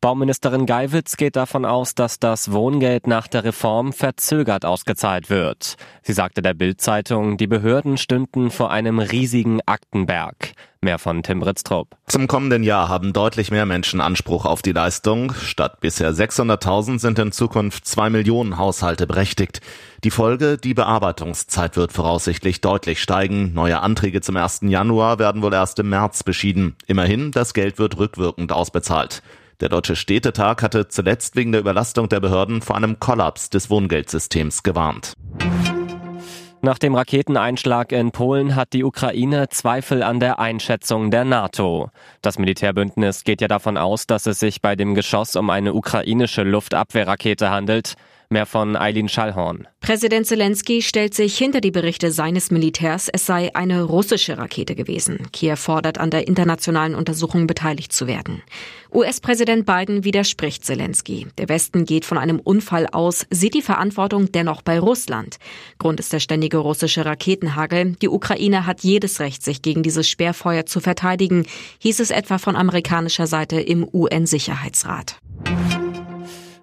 Bauministerin Geiwitz geht davon aus, dass das Wohngeld nach der Reform verzögert ausgezahlt wird. Sie sagte der Bild-Zeitung, die Behörden stünden vor einem riesigen Aktenberg. Mehr von Tim Britztrup. Zum kommenden Jahr haben deutlich mehr Menschen Anspruch auf die Leistung. Statt bisher 600.000 sind in Zukunft zwei Millionen Haushalte berechtigt. Die Folge, die Bearbeitungszeit wird voraussichtlich deutlich steigen. Neue Anträge zum 1. Januar werden wohl erst im März beschieden. Immerhin, das Geld wird rückwirkend ausbezahlt. Der Deutsche Städtetag hatte zuletzt wegen der Überlastung der Behörden vor einem Kollaps des Wohngeldsystems gewarnt. Nach dem Raketeneinschlag in Polen hat die Ukraine Zweifel an der Einschätzung der NATO. Das Militärbündnis geht ja davon aus, dass es sich bei dem Geschoss um eine ukrainische Luftabwehrrakete handelt. Mehr von Eileen Schallhorn. Präsident Zelensky stellt sich hinter die Berichte seines Militärs, es sei eine russische Rakete gewesen. Kiew fordert, an der internationalen Untersuchung beteiligt zu werden. US-Präsident Biden widerspricht Zelensky. Der Westen geht von einem Unfall aus, sieht die Verantwortung dennoch bei Russland. Grund ist der ständige russische Raketenhagel. Die Ukraine hat jedes Recht, sich gegen dieses Sperrfeuer zu verteidigen, hieß es etwa von amerikanischer Seite im UN-Sicherheitsrat.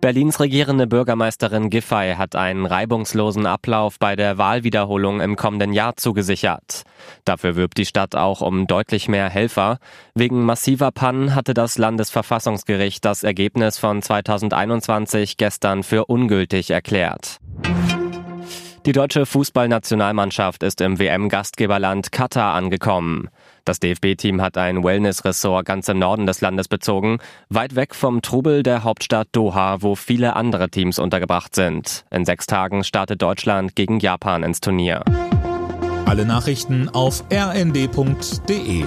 Berlins regierende Bürgermeisterin Giffey hat einen reibungslosen Ablauf bei der Wahlwiederholung im kommenden Jahr zugesichert. Dafür wirbt die Stadt auch um deutlich mehr Helfer. Wegen massiver Pannen hatte das Landesverfassungsgericht das Ergebnis von 2021 gestern für ungültig erklärt. Die deutsche Fußballnationalmannschaft ist im WM-Gastgeberland Katar angekommen. Das DFB-Team hat ein Wellness-Ressort ganz im Norden des Landes bezogen, weit weg vom Trubel der Hauptstadt Doha, wo viele andere Teams untergebracht sind. In sechs Tagen startet Deutschland gegen Japan ins Turnier. Alle Nachrichten auf rnd.de